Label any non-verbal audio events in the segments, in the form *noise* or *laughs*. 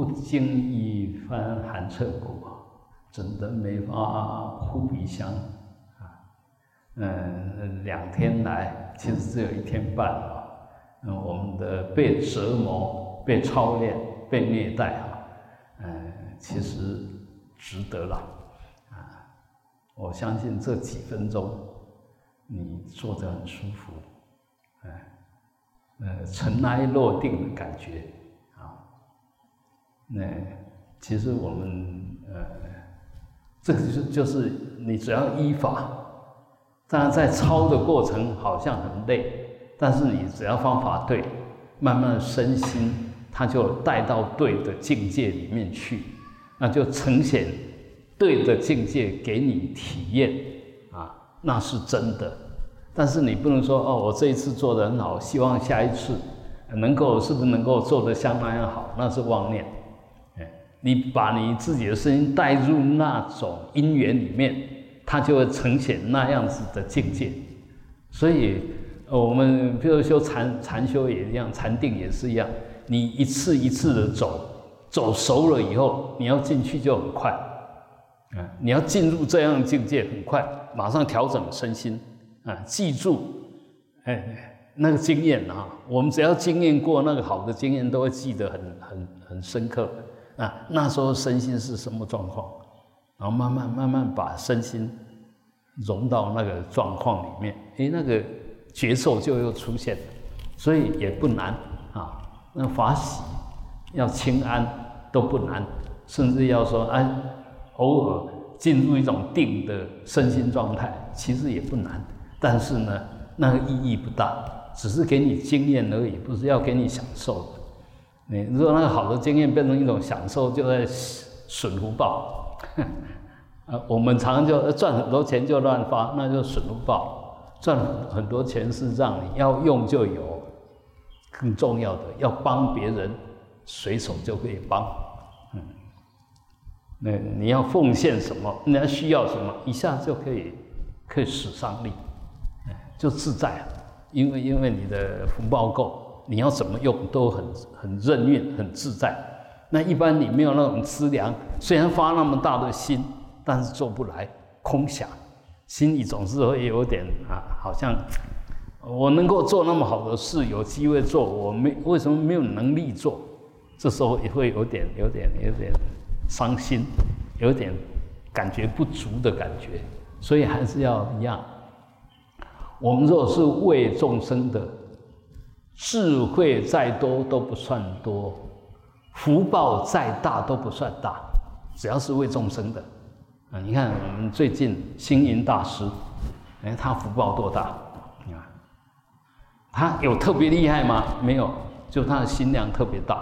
不经一番寒彻骨，真的没法扑鼻香啊。嗯，两天来，其实只有一天半啊。嗯，我们的被折磨、被操练、被虐待啊，嗯，其实值得了啊。我相信这几分钟，你坐着很舒服，哎，呃，尘埃落定的感觉。那其实我们呃，这个就就是你只要依法，当然在抄的过程好像很累。但是你只要方法对，慢慢身心，它就带到对的境界里面去，那就呈现对的境界给你体验啊，那是真的。但是你不能说哦，我这一次做的很好，希望下一次能够是不是能够做得像那样好，那是妄念。你把你自己的声音带入那种因缘里面，它就会呈现那样子的境界，所以。我们比如修禅禅修也一样，禅定也是一样。你一次一次的走，走熟了以后，你要进去就很快。啊，你要进入这样境界很快，马上调整身心。啊，记住，哎，那个经验啊，我们只要经验过那个好的经验，都会记得很很很深刻。啊，那时候身心是什么状况？然后慢慢慢慢把身心融到那个状况里面。哎，那个。觉受就又出现，所以也不难啊。那法喜要清安都不难，甚至要说哎，偶尔进入一种定的身心状态，其实也不难。但是呢，那个意义不大，只是给你经验而已，不是要给你享受的。你如果那个好的经验变成一种享受，就在损福报。*laughs* 呃，我们常常就赚很多钱就乱花，那就损福报。赚很多钱是让你要用就有，更重要的要帮别人，随手就可以帮，嗯，那你要奉献什么，你要需要什么，一下就可以可以使上力，就自在了，因为因为你的福报够，你要怎么用都很很任运很自在。那一般你没有那种资粮，虽然发那么大的心，但是做不来，空想。心里总是会有点啊，好像我能够做那么好的事，有机会做，我没为什么没有能力做？这时候也会有点、有点、有点伤心，有点感觉不足的感觉。所以还是要一样，我们若是为众生的，智慧再多都不算多，福报再大都不算大，只要是为众生的。啊，你看我们最近星云大师，哎，他福报多大？啊，他有特别厉害吗？没有，就他的心量特别大，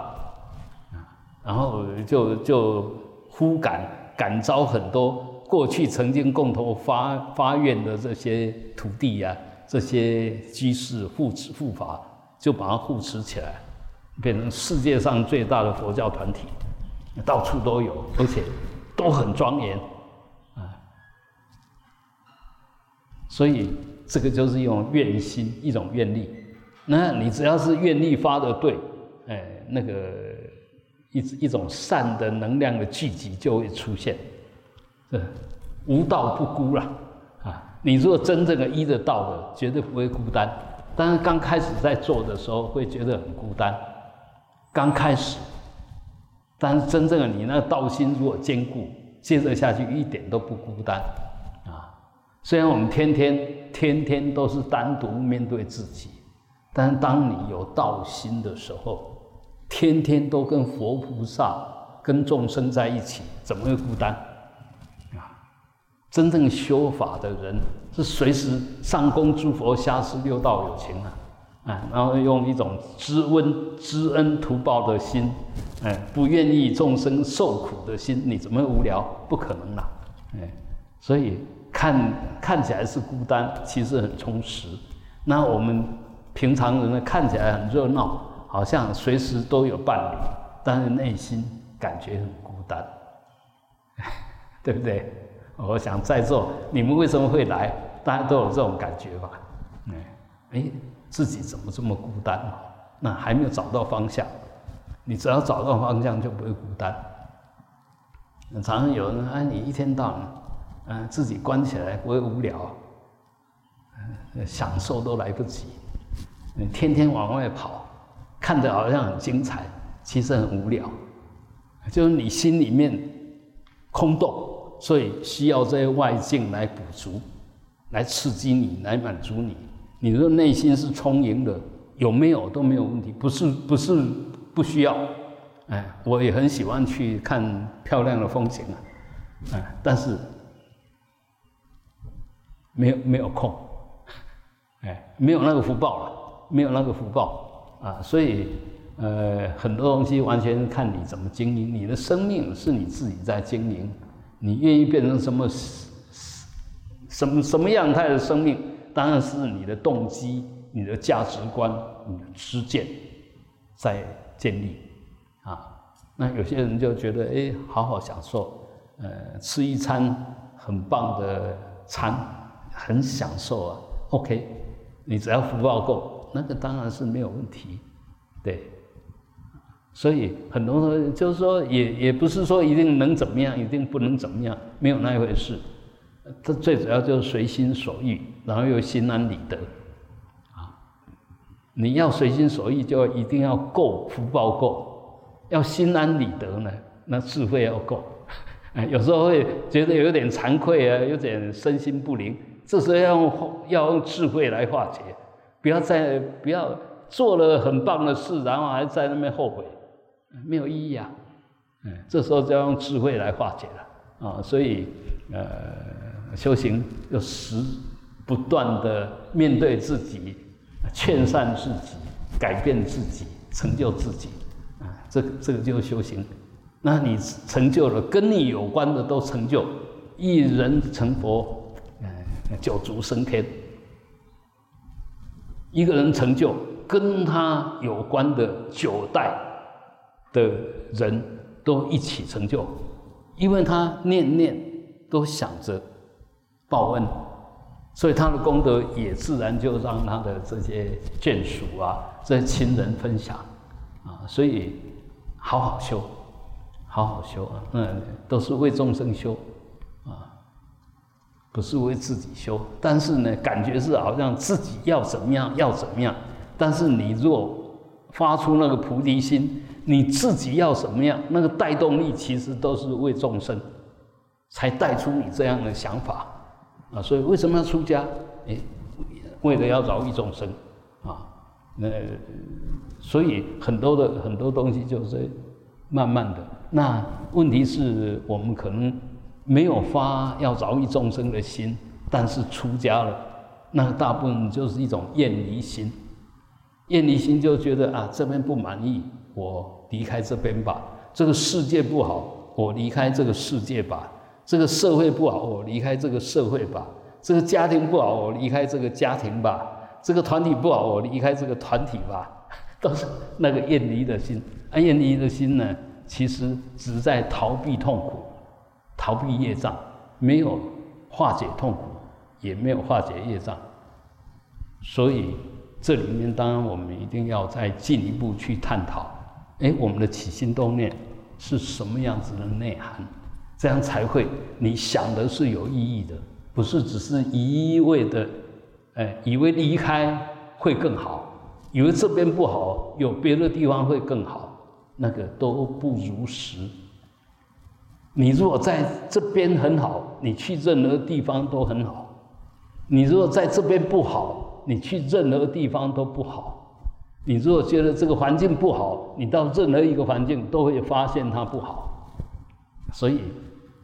啊，然后就就忽感感召很多过去曾经共同发发愿的这些徒弟呀，这些居士护持护法，就把它护持起来，变成世界上最大的佛教团体，到处都有，而且都很庄严啊。所以这个就是一种愿心，一种愿力。那你只要是愿力发的对，哎，那个一一种善的能量的聚集就会出现。这无道不孤了啊！你如果真正的依着道的，绝对不会孤单。但是刚开始在做的时候会觉得很孤单，刚开始。但是真正的你那道心如果坚固，接着下去一点都不孤单。啊虽然我们天天天天都是单独面对自己，但是当你有道心的时候，天天都跟佛菩萨、跟众生在一起，怎么会孤单？真正修法的人是随时上供诸佛、下施六道有情啊，啊，然后用一种知恩、知恩图报的心，哎，不愿意众生受苦的心，你怎么无聊？不可能啦，哎，所以。看看起来是孤单，其实很充实。那我们平常人呢，看起来很热闹，好像随时都有伴侣，但是内心感觉很孤单，对不对？我想在座你们为什么会来？大家都有这种感觉吧？哎，哎，自己怎么这么孤单？那还没有找到方向。你只要找到方向，就不会孤单。常常有人啊，你一天到晚，嗯，自己关起来不会无聊，嗯，享受都来不及，你天天往外跑，看着好像很精彩，其实很无聊，就是你心里面空洞，所以需要这些外境来补足，来刺激你，来满足你。你的内心是充盈的，有没有都没有问题，不是不是不需要。哎，我也很喜欢去看漂亮的风景啊，哎，但是没有没有空，哎，没有那个福报了，没有那个福报啊，所以呃，很多东西完全看你怎么经营。你的生命是你自己在经营，你愿意变成什么什么什么样态的生命，当然是你的动机、你的价值观、你的知见在建立啊。那有些人就觉得，哎，好好享受，呃，吃一餐很棒的餐，很享受啊。OK，你只要福报够，那个当然是没有问题，对。所以很多人就是说，也也不是说一定能怎么样，一定不能怎么样，没有那一回事。这最主要就是随心所欲，然后又心安理得。啊，你要随心所欲，就一定要够福报够。要心安理得呢，那智慧要够。哎，*laughs* 有时候会觉得有点惭愧啊，有点身心不灵，这时候要用要用智慧来化解，不要再不要做了很棒的事，然后还在那边后悔，没有意义啊。嗯，这时候就要用智慧来化解了啊。所以呃，修行要时不断的面对自己，劝善自己，改变自己，成就自己啊。这个这个就是修行，那你成就了跟你有关的都成就，一人成佛，嗯，九足升天。一个人成就跟他有关的九代的人都一起成就，因为他念念都想着报恩，所以他的功德也自然就让他的这些眷属啊、这些亲人分享啊，所以。好好修，好好修啊！嗯，都是为众生修，啊，不是为自己修。但是呢，感觉是好像自己要怎么样，要怎么样。但是你若发出那个菩提心，你自己要什么样，那个带动力其实都是为众生，才带出你这样的想法啊。所以为什么要出家？哎，为了要饶益众生啊。那。所以很多的很多东西就是慢慢的。那问题是我们可能没有发要饶益众生的心，但是出家了，那大部分就是一种厌离心。厌离心就觉得啊，这边不满意，我离开这边吧。这个世界不好，我离开这个世界吧。这个社会不好，我离开这个社会吧。这个家庭不好，我离开这个家庭吧。这个团体不好，我离开这个团体吧。*laughs* 都是那个厌离的心，啊，厌离的心呢，其实只在逃避痛苦，逃避业障，没有化解痛苦，也没有化解业障。所以这里面当然我们一定要再进一步去探讨，哎，我们的起心动念是什么样子的内涵，这样才会你想的是有意义的，不是只是一味的，哎，以为离开会更好。以为这边不好，有别的地方会更好，那个都不如实。你如果在这边很好，你去任何地方都很好；你如果在这边不好，你去任何地方都不好。你如果觉得这个环境不好，你到任何一个环境都会发现它不好。所以，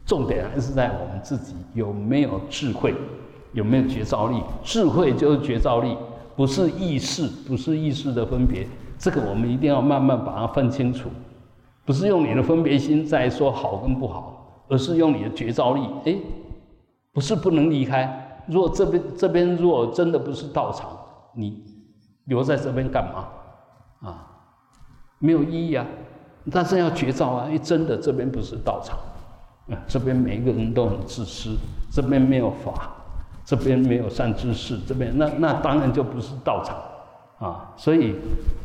重点还是在我们自己有没有智慧，有没有觉照力。智慧就是觉照力。不是意识，不是意识的分别，这个我们一定要慢慢把它分清楚。不是用你的分别心在说好跟不好，而是用你的觉照力。哎，不是不能离开。如果这边这边如果真的不是道场，你留在这边干嘛？啊，没有意义啊。但是要觉照啊，哎，真的这边不是道场，啊，这边每一个人都很自私，这边没有法。这边没有善知识，这边那那当然就不是道场，啊，所以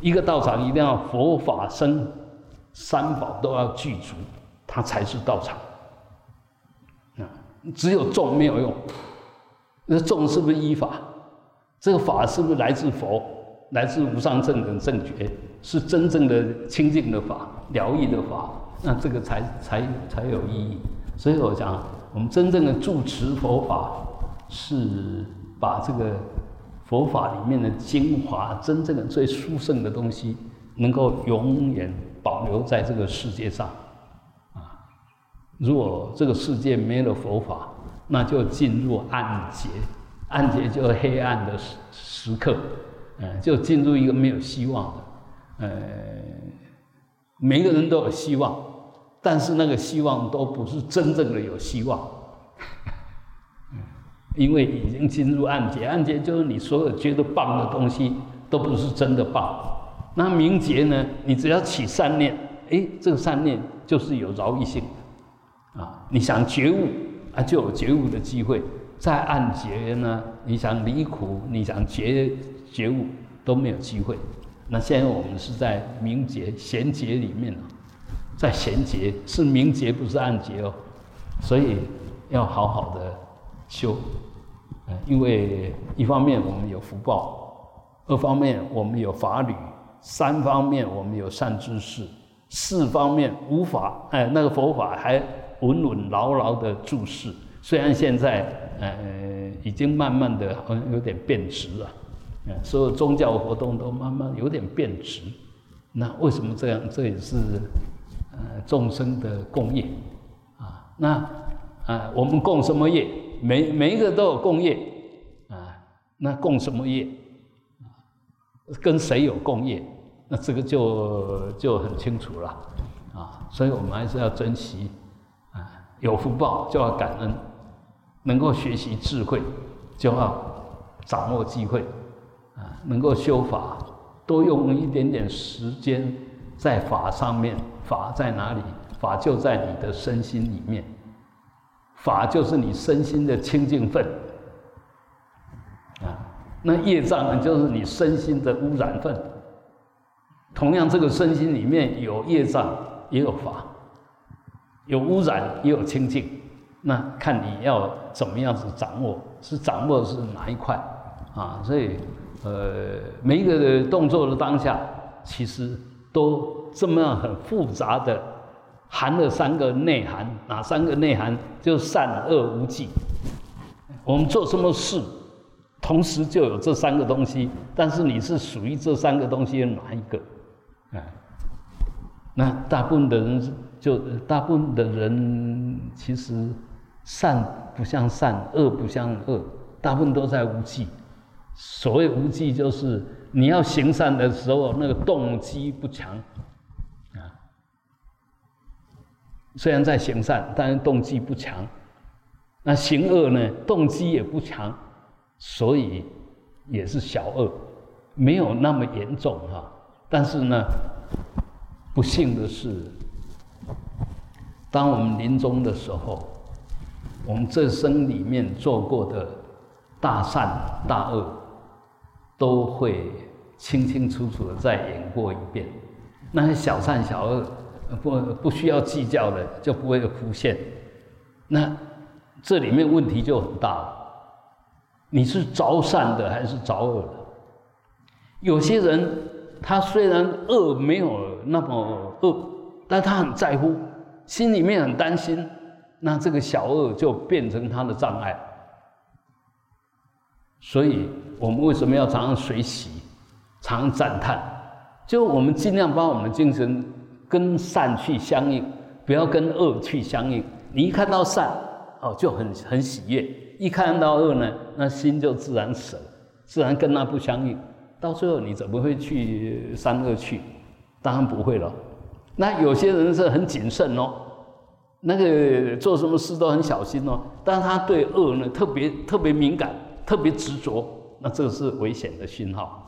一个道场一定要佛法僧，三宝都要具足，它才是道场。啊，只有众没有用。那众是不是依法？这个法是不是来自佛？来自无上正等正觉？是真正的清净的法、疗愈的法？那这个才才才有意义。所以我讲，我们真正的住持佛法，是把这个佛法里面的精华、真正的最殊胜的东西，能够永远保留在这个世界上。啊，如果这个世界没了佛法，那就进入暗劫，暗劫就是黑暗的时时刻，就进入一个没有希望的，呃，每个人都有希望。但是那个希望都不是真正的有希望，因为已经进入暗劫，暗劫就是你所有觉得棒的东西都不是真的棒。那明劫呢？你只要起善念，哎，这个善念就是有饶益性，啊，你想觉悟啊，就有觉悟的机会。在暗劫呢，你想离苦，你想觉觉悟都没有机会。那现在我们是在明劫贤劫里面了在贤劫是明劫，不是暗劫哦，所以要好好的修，因为一方面我们有福报，二方面我们有法律，三方面我们有善知识，四方面无法，哎，那个佛法还稳稳牢牢的注视。虽然现在呃已经慢慢的好像有点变质了，所有宗教活动都慢慢有点变质，那为什么这样？这也是。呃，众生的共业，啊，那啊，我们共什么业？每每一个都有共业，啊，那共什么业？跟谁有共业？那这个就就很清楚了，啊，所以我们还是要珍惜，啊，有福报就要感恩，能够学习智慧就要掌握机会，能够修法多用一点点时间在法上面。法在哪里？法就在你的身心里面。法就是你身心的清净分啊。那业障呢，就是你身心的污染分。同样，这个身心里面有业障，也有法，有污染，也有清净。那看你要怎么样子掌握，是掌握是哪一块啊？所以，呃，每一个动作的当下，其实都。这么样很复杂的，含了三个内涵，哪三个内涵？就善恶无忌。我们做什么事，同时就有这三个东西，但是你是属于这三个东西的哪一个？哎，那大部分的人就大部分的人其实善不像善，恶不像恶，大部分都在无忌。所谓无忌，就是你要行善的时候，那个动机不强。啊虽然在行善，但是动机不强；那行恶呢，动机也不强，所以也是小恶，没有那么严重哈。但是呢，不幸的是，当我们临终的时候，我们这生里面做过的大善大恶，都会清清楚楚的再演过一遍。那些小善小恶。不不需要计较的，就不会浮现。那这里面问题就很大了。你是着善的还是着恶的？有些人他虽然恶没有那么恶，但他很在乎，心里面很担心。那这个小恶就变成他的障碍。所以我们为什么要常常随喜，常赞叹？就我们尽量把我们的精神。跟善去相应，不要跟恶去相应。你一看到善，哦，就很很喜悦；一看到恶呢，那心就自然舍，自然跟那不相应。到最后，你怎么会去三恶去？当然不会了。那有些人是很谨慎哦，那个做什么事都很小心哦，但是他对恶呢特别特别敏感，特别执着，那这个是危险的信号。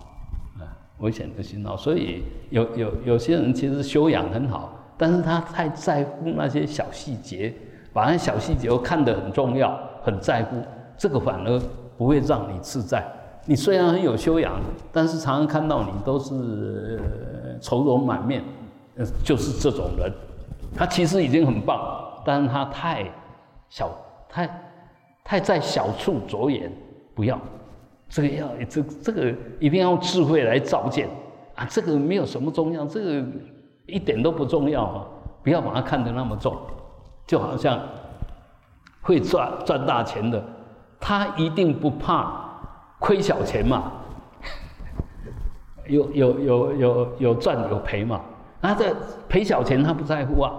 啊危险的信号，所以有有有些人其实修养很好，但是他太在乎那些小细节，把那小细节看得很重要，很在乎，这个反而不会让你自在。你虽然很有修养，但是常常看到你都是愁容满面，呃，就是这种人，他其实已经很棒，但是他太小，太太在小处着眼，不要，这个要这这个一定要智慧来照见啊，这个没有什么重要，这个一点都不重要啊，不要把它看得那么重，就好像会赚赚大钱的，他一定不怕亏小钱嘛。*laughs* 有有有有有赚有赔嘛？那这赔小钱他不在乎啊，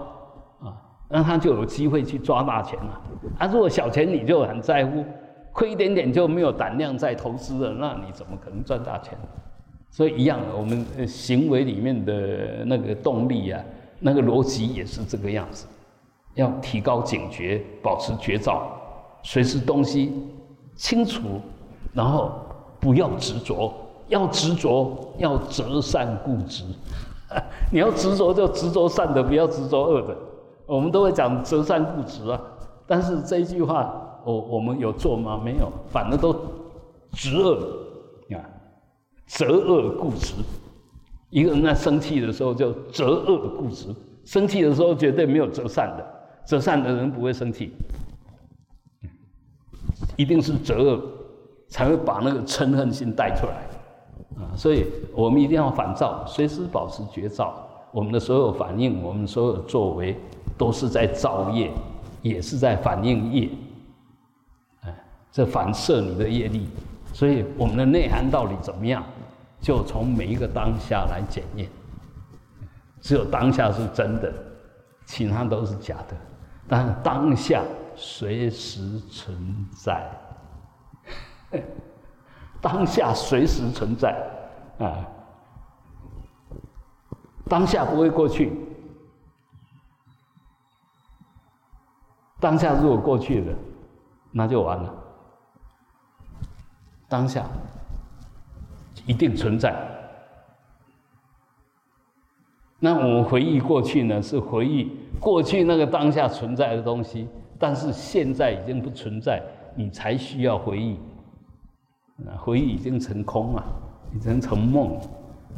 啊，那他就有机会去抓大钱了。啊，如果小钱你就很在乎，亏一点点就没有胆量再投资了，那你怎么可能赚大钱？所以一样的，我们行为里面的那个动力啊，那个逻辑也是这个样子，要提高警觉，保持觉照，随时东西清楚，然后不要执着。要执着，要择善固执。*laughs* 你要执着，就执着善的，不要执着恶的。我们都会讲择善固执啊，但是这一句话，我我们有做吗？没有，反而都执恶啊，择恶固执。一个人在生气的时候就择恶固执，生气的时候绝对没有择善的，择善的人不会生气，一定是择恶，才会把那个嗔恨心带出来。啊，所以我们一定要反照，随时保持觉照。我们的所有反应，我们所有作为，都是在造业，也是在反映业。这反射你的业力。所以我们的内涵到底怎么样，就从每一个当下来检验。只有当下是真的，其他都是假的。但当下随时存在。*laughs* 当下随时存在，啊，当下不会过去。当下如果过去了，那就完了。当下一定存在。那我们回忆过去呢？是回忆过去那个当下存在的东西，但是现在已经不存在，你才需要回忆。回忆已经成空了，已经成梦，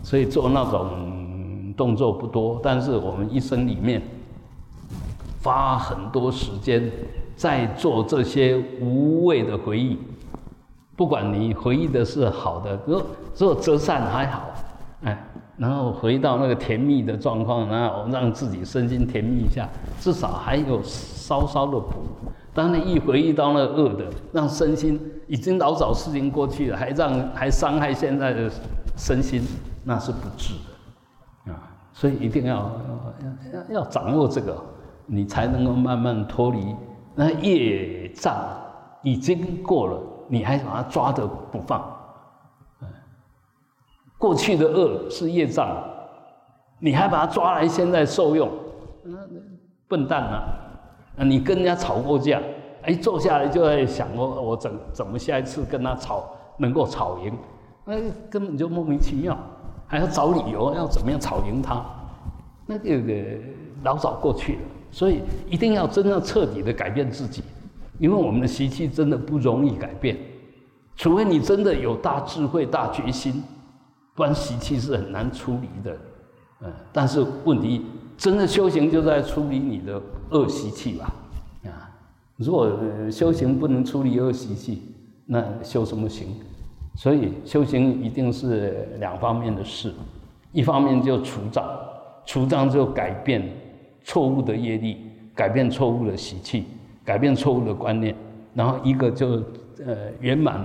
所以做那种动作不多。但是我们一生里面花很多时间在做这些无谓的回忆。不管你回忆的是好的，如果折善还好，哎，然后回到那个甜蜜的状况，然后让自己身心甜蜜一下，至少还有稍稍的补。当你一回忆到那个恶的，让身心已经老早事情过去了，还让还伤害现在的身心，那是不智的啊！所以一定要要要要掌握这个，你才能够慢慢脱离那业障已经过了，你还把它抓着不放。过去的恶是业障，你还把它抓来现在受用，那笨蛋啊！啊，你跟人家吵过架，哎，坐下来就在想我我怎怎么下一次跟他吵能够吵赢，那根本就莫名其妙，还要找理由要怎么样吵赢他，那个老早过去了，所以一定要真正彻底的改变自己，因为我们的习气真的不容易改变，除非你真的有大智慧、大决心，不然习气是很难处理的，嗯，但是问题。真的修行就在处理你的恶习气吧，啊！如果修行不能处理恶习气，那修什么行？所以修行一定是两方面的事，一方面就除障，除障就改变错误的业力，改变错误的习气，改变错误的观念，然后一个就呃圆满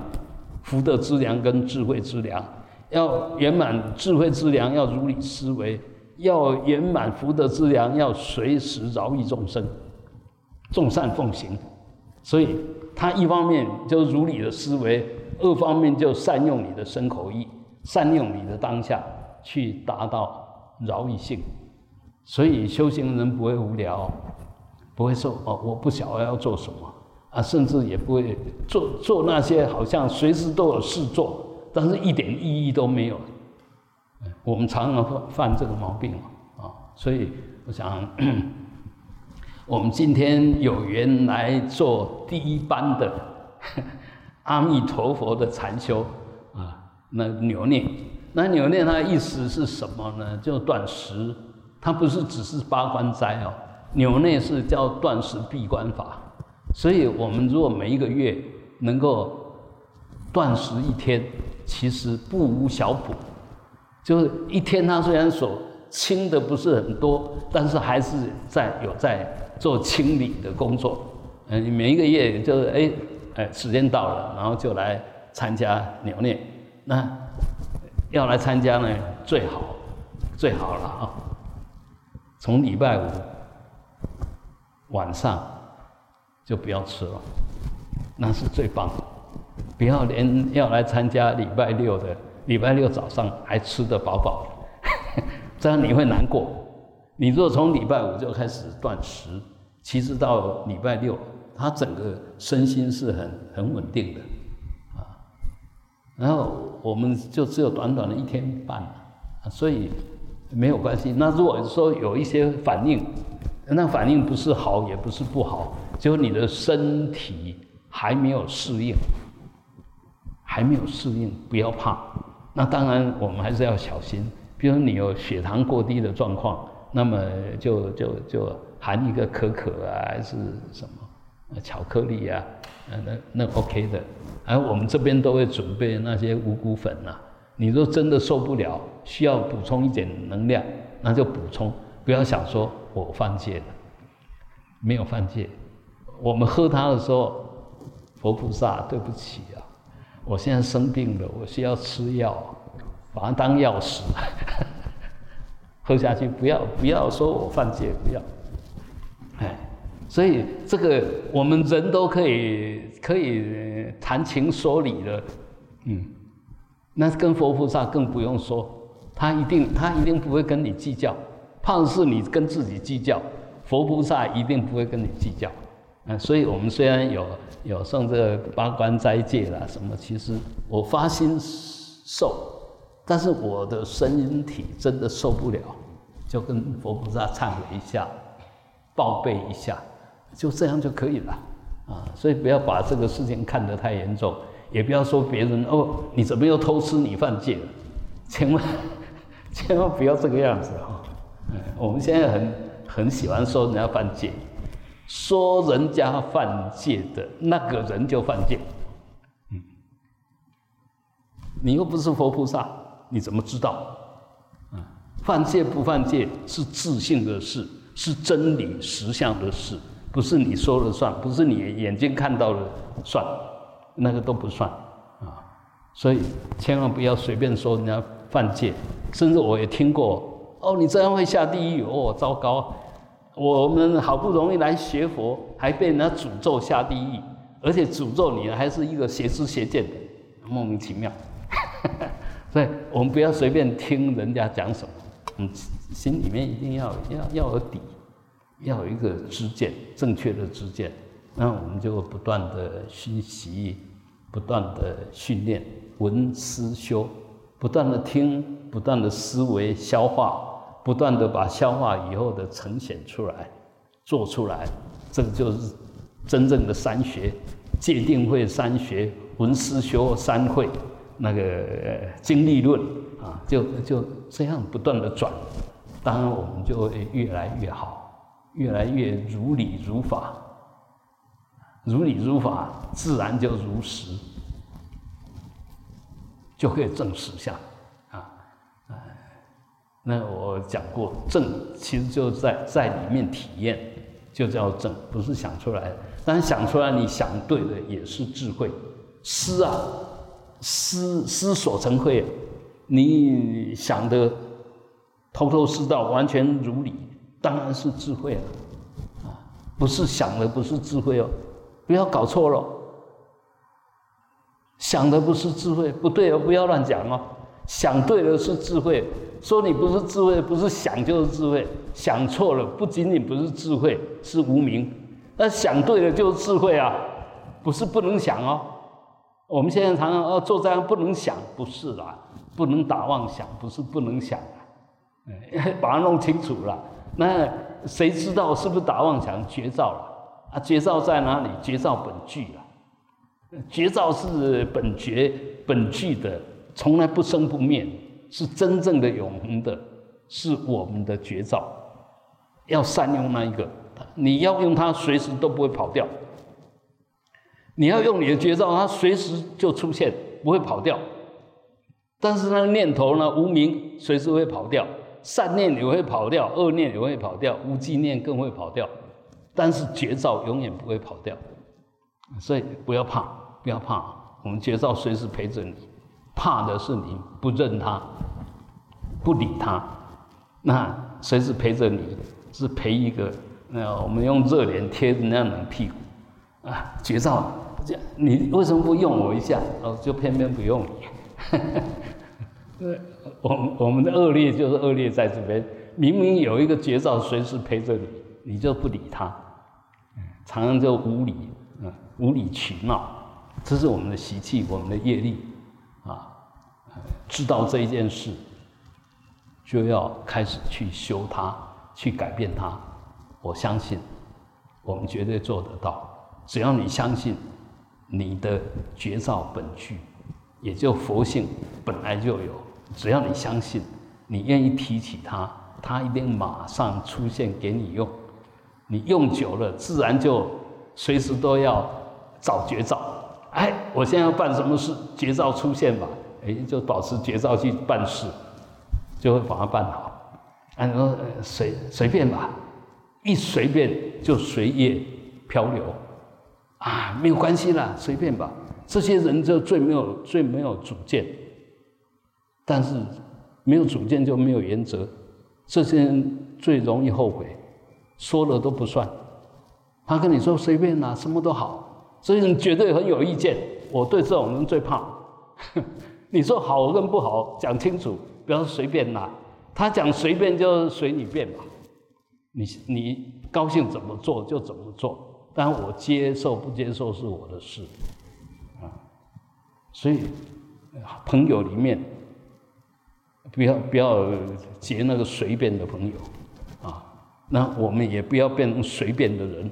福德之良跟智慧之良，要圆满智慧之良，要如理思维。要圆满福德之良，要随时饶益众生，众善奉行。所以，他一方面就如理的思维，二方面就善用你的身口意，善用你的当下，去达到饶益性。所以，修行人不会无聊，不会说哦，我不晓得要做什么啊，甚至也不会做做那些好像随时都有事做，但是一点意义都没有。我们常常犯犯这个毛病啊，所以我想，*clears throat* 我们今天有缘来做第一班的 *laughs* 阿弥陀佛的禅修啊，那扭念，那扭念它的意思是什么呢？就断食、它不是只是八关斋哦，纽内是叫断食闭关法，所以我们如果每一个月能够断食一天，其实不无小补。就是一天，他虽然所清的不是很多，但是还是在有在做清理的工作。嗯，每一个月就是哎哎，时间到了，然后就来参加牛念。那要来参加呢，最好最好了啊！从礼拜五晚上就不要吃了，那是最棒的。不要连要来参加礼拜六的，礼拜六早上还吃得饱饱的，*laughs* 这样你会难过。你若从礼拜五就开始断食，其实到礼拜六，他整个身心是很很稳定的啊。然后我们就只有短短的一天半，所以没有关系。那如果说有一些反应，那反应不是好也不是不好，就你的身体还没有适应。还没有适应，不要怕。那当然，我们还是要小心。比如你有血糖过低的状况，那么就就就含一个可可啊，还是什么巧克力啊，那那 OK 的。而我们这边都会准备那些五谷粉呐。你若真的受不了，需要补充一点能量，那就补充。不要想说我犯戒了，没有犯戒。我们喝它的时候，佛菩萨对不起啊。我现在生病了，我需要吃药，把它当药食，*laughs* 喝下去。不要不要说我犯戒，不要。哎，所以这个我们人都可以可以谈情说理的，嗯，那跟佛菩萨更不用说，他一定他一定不会跟你计较，怕是你跟自己计较，佛菩萨一定不会跟你计较。嗯，所以我们虽然有有送这个八关斋戒啦什么，其实我发心受，但是我的身体真的受不了，就跟佛菩萨忏悔一下，报备一下，就这样就可以了啊。所以不要把这个事情看得太严重，也不要说别人哦，你怎么又偷吃你犯戒了？千万千万不要这个样子哈。嗯，我们现在很很喜欢说人家犯戒。说人家犯戒的那个人就犯戒，嗯，你又不是佛菩萨，你怎么知道？嗯，犯戒不犯戒是自信的事，是真理实相的事，不是你说了算，不是你眼睛看到了算，那个都不算啊。所以千万不要随便说人家犯戒，甚至我也听过，哦，你这样会下地狱，哦，糟糕。我们好不容易来学佛，还被人家诅咒下地狱，而且诅咒你还是一个邪知邪见的，莫名其妙。*laughs* 所以我们不要随便听人家讲什么，嗯，心里面一定要要要有底，要有一个知见，正确的知见。那我们就不断的学习，不断的训练，闻思修，不断的听，不断的思维消化。不断的把消化以后的呈现出来，做出来，这个就是真正的三学：界定会三学、闻思修三会、那个经历论啊，就就这样不断的转，当然我们就会越来越好，越来越如理如法，如理如法，自然就如实，就可以证实相。那我讲过，正其实就在在里面体验，就叫正，不是想出来。但是想出来，你想对的也是智慧。思啊，思思所成慧，你想的头头是道，完全如理，当然是智慧了。啊，不是想的不是智慧哦，不要搞错了。想的不是智慧，不对哦，不要乱讲哦。想对了是智慧。说你不是智慧，不是想就是智慧。想错了，不仅仅不是智慧，是无名。那想对了就是智慧啊，不是不能想哦。我们现在常常哦做这样不能想，不是啦，不能打妄想，不是不能想，哎，把它弄清楚了。那谁知道是不是打妄想？绝照了啊！绝照在哪里？绝照本具了。绝照是本觉本具的，从来不生不灭。是真正的永恒的，是我们的绝招，要善用那一个，你要用它，随时都不会跑掉。你要用你的绝招，它随时就出现，不会跑掉。但是那个念头呢，无名随时会跑掉，善念也会跑掉，恶念也会跑掉，无记念更会跑掉。但是绝招永远不会跑掉，所以不要怕，不要怕，我们绝招随时陪着你。怕的是你不认他，不理他，那随时陪着你，是陪一个，那我们用热脸贴人家冷屁股啊，绝招。这你为什么不用我一下？哦，就偏偏不用你。*laughs* 对，我我们的恶劣就是恶劣在这边，明明有一个绝招随时陪着你，你就不理他，常常就无理，嗯，无理取闹，这是我们的习气，我们的业力，啊，知道这一件事，就要开始去修它，去改变它。我相信，我们绝对做得到。只要你相信。你的绝招本具，也就佛性本来就有。只要你相信，你愿意提起它，它一定马上出现给你用。你用久了，自然就随时都要找绝招。哎，我现在要办什么事，绝招出现吧，哎，就保持绝招去办事，就会把它办好。按说随随便吧，一随便就随业漂流。啊，没有关系啦，随便吧。这些人就最没有、最没有主见，但是没有主见就没有原则。这些人最容易后悔，说了都不算。他跟你说随便啦，什么都好，这些人绝对很有意见。我对这种人最怕。你说好跟不好讲清楚，不要随便拿。他讲随便就随你便吧，你你高兴怎么做就怎么做。但我接受不接受是我的事，啊，所以朋友里面不要不要结那个随便的朋友，啊，那我们也不要变成随便的人，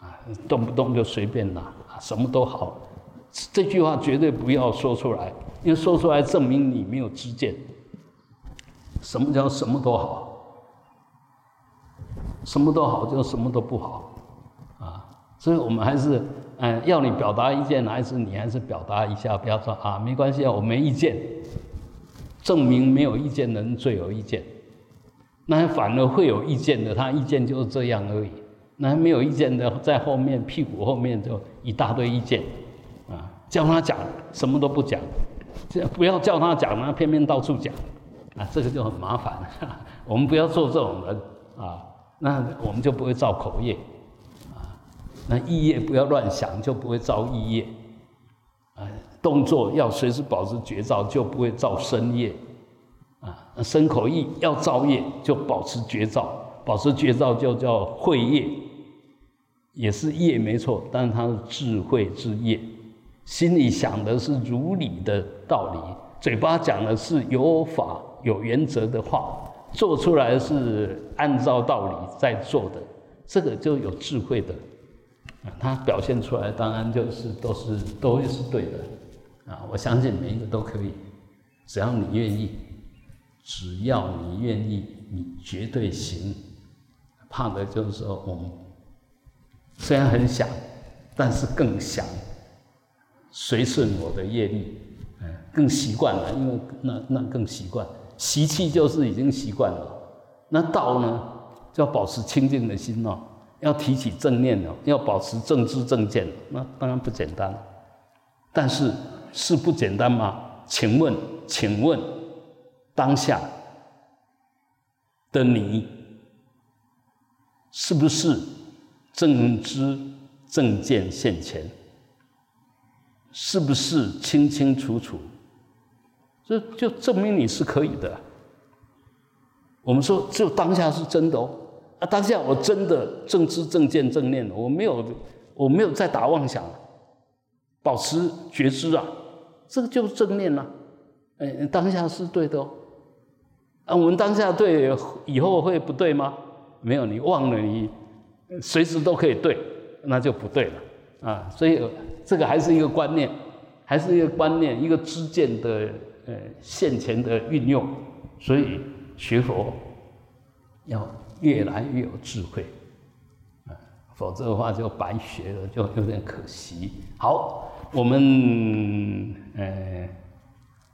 啊，动不动就随便拿，什么都好，这句话绝对不要说出来，因为说出来证明你没有知见。什么叫什么都好？什么都好就什么都不好。啊所以我们还是，嗯，要你表达意见，还是你还是表达一下，不要说啊，没关系啊，我没意见。证明没有意见的人最有意见，那反而会有意见的，他意见就是这样而已。那没有意见的，在后面屁股后面就一大堆意见，啊，叫他讲什么都不讲，这不要叫他讲，他偏偏到处讲，啊，这个就很麻烦。*laughs* 我们不要做这种人啊，那我们就不会造口业。啊那意业不要乱想，就不会造意业。啊，动作要随时保持绝招，就不会造身业。啊，身口意要造业，就保持绝招，保持绝招就叫慧业，也是业没错，但是它是智慧之业。心里想的是如理的道理，嘴巴讲的是有法有原则的话，做出来是按照道理在做的，这个就有智慧的。啊，他表现出来当然就是都是都是对的，啊，我相信每一个都可以，只要你愿意，只要你愿意，你绝对行。怕的就是说我们虽然很想，但是更想随顺我的业力，嗯，更习惯了，因为那那更习惯，习气就是已经习惯了。那道呢，就要保持清净的心哦。要提起正念了，要保持正知正见，那当然不简单。但是是不简单吗？请问，请问，当下的你是不是正知正见现前？是不是清清楚楚？这就证明你是可以的。我们说，只有当下是真的哦。啊，当下我真的正知正见正念，我没有，我没有再打妄想，保持觉知啊，这个就是正念了。哎，当下是对的哦。啊，我们当下对，以后会不对吗？没有，你忘了，你随时都可以对，那就不对了啊。所以这个还是一个观念，还是一个观念，一个知见的呃现前的运用，所以。学佛要越来越有智慧，啊，否则的话就白学了，就有点可惜。好，我们呃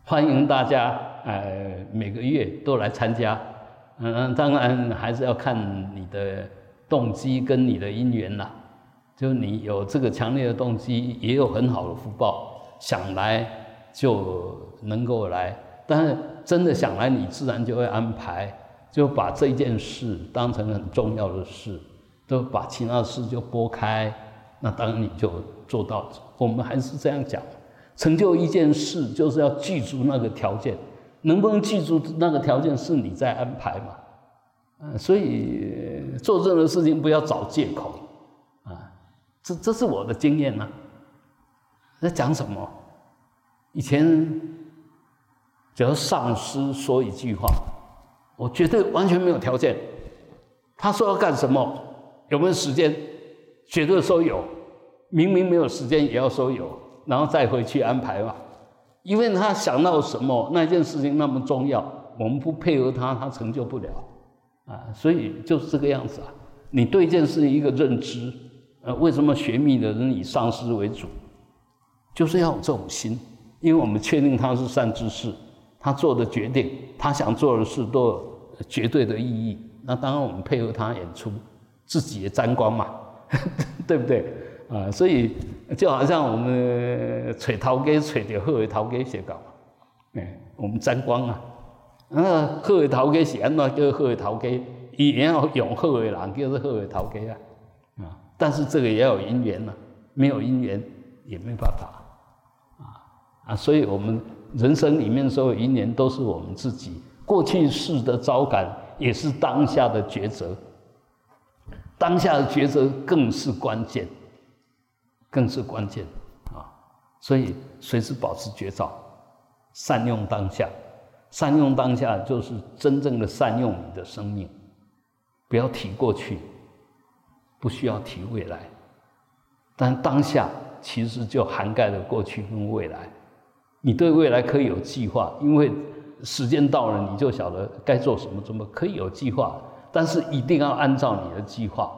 欢迎大家呃每个月都来参加，嗯，当然还是要看你的动机跟你的因缘啦。就你有这个强烈的动机，也有很好的福报，想来就能够来。但是真的想来，你自然就会安排，就把这件事当成很重要的事，都把其他的事就拨开。那当然你就做到。我们还是这样讲，成就一件事就是要记住那个条件，能不能记住那个条件是你在安排嘛？嗯，所以做任何事情不要找借口。这这是我的经验呐。在讲什么？以前，只要上司说一句话，我绝对完全没有条件。他说要干什么，有没有时间，绝对说有。明明没有时间，也要说有，然后再回去安排嘛。因为他想到什么，那件事情那么重要，我们不配合他，他成就不了。啊，所以就是这个样子啊。你对一件事一个认知。呃，为什么学密的人以上师为主？就是要有这种心，因为我们确定他是善知识，他做的决定，他想做的事都有绝对的意义。那当然，我们配合他演出，自己也沾光嘛，*laughs* 对不对？啊，所以就好像我们吹陶给吹的贺为陶给写稿，哎，我们沾光啊。那贺为陶给写，那叫贺为陶给，也要用贺为人，叫做贺为陶给啊。但是这个也有因缘呢，没有因缘也没办法，啊啊！所以我们人生里面所有因缘都是我们自己过去式的招感，也是当下的抉择。当下的抉择更是关键，更是关键啊！所以随时保持觉照，善用当下，善用当下就是真正的善用你的生命，不要提过去。不需要提未来，但当下其实就涵盖了过去跟未来。你对未来可以有计划，因为时间到了，你就晓得该做什么，怎么可以有计划。但是一定要按照你的计划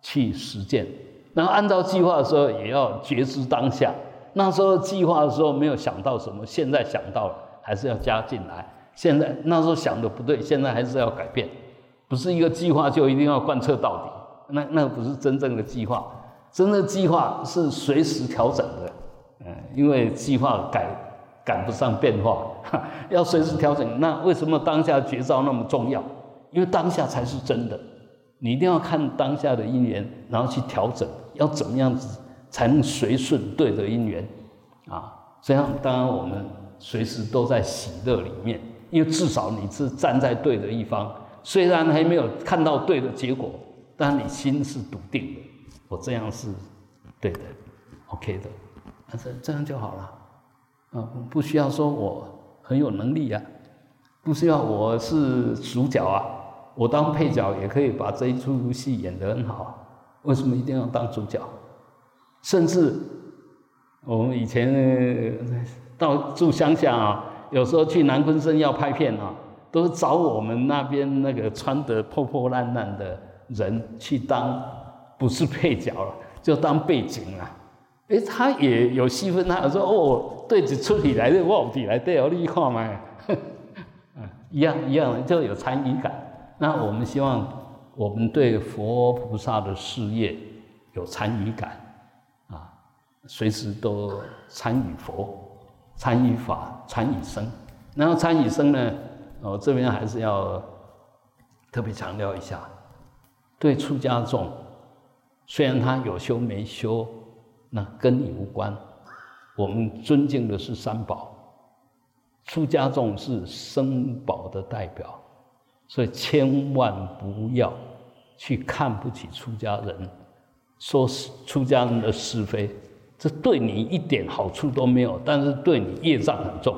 去实践。然后按照计划的时候，也要觉知当下。那时候计划的时候没有想到什么，现在想到了，还是要加进来。现在那时候想的不对，现在还是要改变。不是一个计划就一定要贯彻到底。那那不是真正的计划，真正的计划是随时调整的，嗯，因为计划改赶不上变化，要随时调整。那为什么当下绝招那么重要？因为当下才是真的，你一定要看当下的因缘，然后去调整，要怎么样子才能随顺对的因缘啊？这样当然我们随时都在喜乐里面，因为至少你是站在对的一方，虽然还没有看到对的结果。但你心是笃定的，我这样是对的，OK 的，啊，这这样就好了，啊，不需要说我很有能力啊，不需要我是主角啊，我当配角也可以把这一出戏演得很好，为什么一定要当主角？甚至我们以前到住乡下啊，有时候去南昆生要拍片啊，都找我们那边那个穿得破破烂烂的。人去当不是配角了，就当背景了。哎，他也有戏份，他说：“哦，对子出题来的，我题来对哦，你看嘛，嗯，*laughs* 一样一样，就有参与感。那我们希望我们对佛菩萨的事业有参与感啊，随时都参与佛、参与法、参与生。然后参与生呢，我这边还是要特别强调一下。对出家众，虽然他有修没修，那跟你无关。我们尊敬的是三宝，出家众是生宝的代表，所以千万不要去看不起出家人，说是出家人的是非，这对你一点好处都没有，但是对你业障很重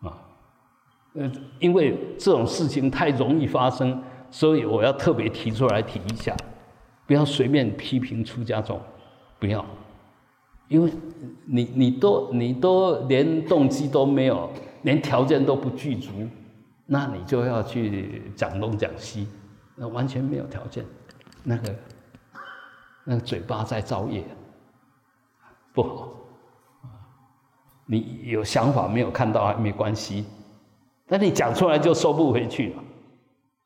啊。呃，因为这种事情太容易发生。所以我要特别提出来提一下，不要随便批评出家众，不要，因为你你都你都连动机都没有，连条件都不具足，那你就要去讲东讲西，那完全没有条件，那个那个嘴巴在造业，不好。你有想法没有看到还没关系，但你讲出来就收不回去了。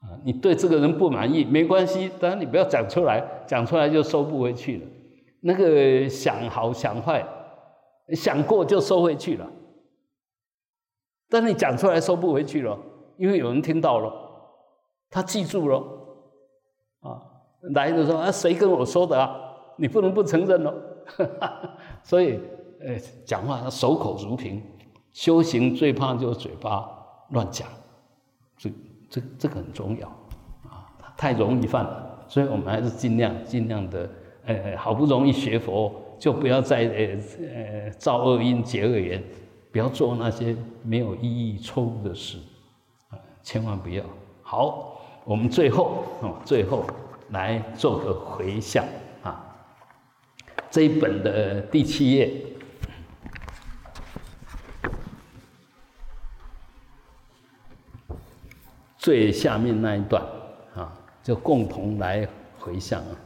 啊，你对这个人不满意没关系，当然你不要讲出来，讲出来就收不回去了。那个想好想坏，想过就收回去了。但你讲出来收不回去了，因为有人听到了，他记住了，啊，来的时候啊，谁跟我说的啊？你不能不承认哦。*laughs* 所以，呃，讲话守口如瓶，修行最怕就是嘴巴乱讲，这这个很重要啊，太容易犯了。所以我们还是尽量尽量的，呃，好不容易学佛，就不要再呃呃造恶因结恶缘。不要做那些没有意义、错误的事，啊，千万不要。好，我们最后啊，最后来做个回向啊。这一本的第七页，最下面那一段啊，就共同来回向啊。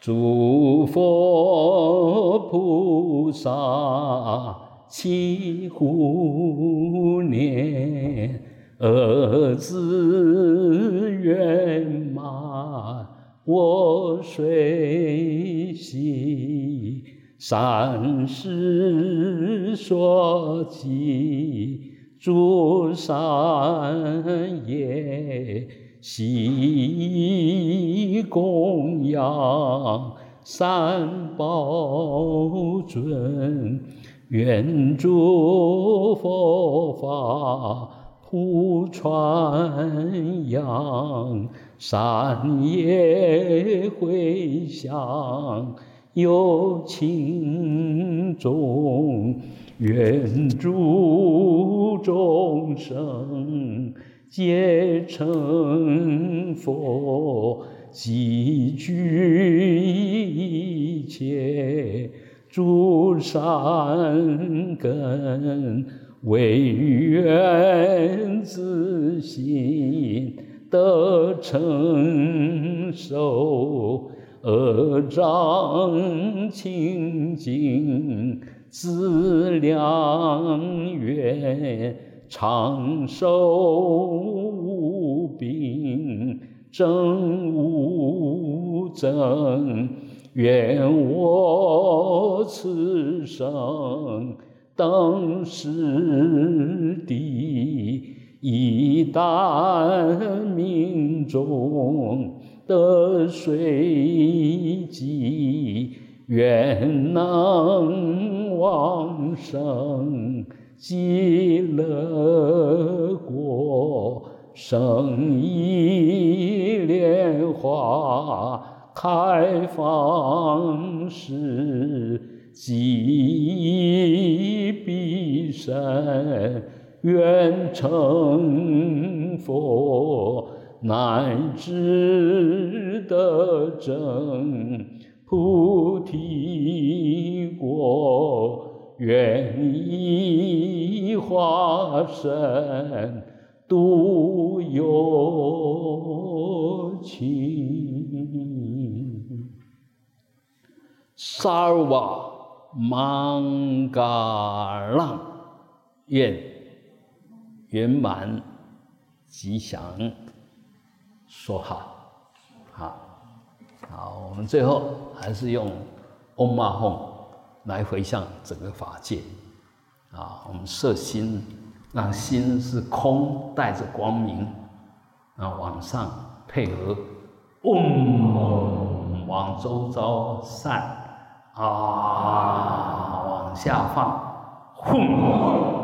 诸佛菩萨。祈福念，儿子圆满，我随喜。善事所记，诸善业，悉供养，三宝尊。愿诸佛法普传扬，善业回向有情众，愿诸众生皆成佛，积聚一切。诸善根为愿自心得成受，恶障清净思量愿长寿无病正无增。愿我此生等时地，一旦命中得随机，愿能往生极乐国，生意莲花。开放时，即必生，愿成佛，乃至得正菩提，愿以化身度有情。萨尔瓦曼嘎浪，愿圆满吉祥，说好，好，好，我们最后还是用嗡嘛吽来回向整个法界，啊，我们摄心，让心是空，带着光明，啊，往上配合，嗡，往周遭散。啊，往下放，轰！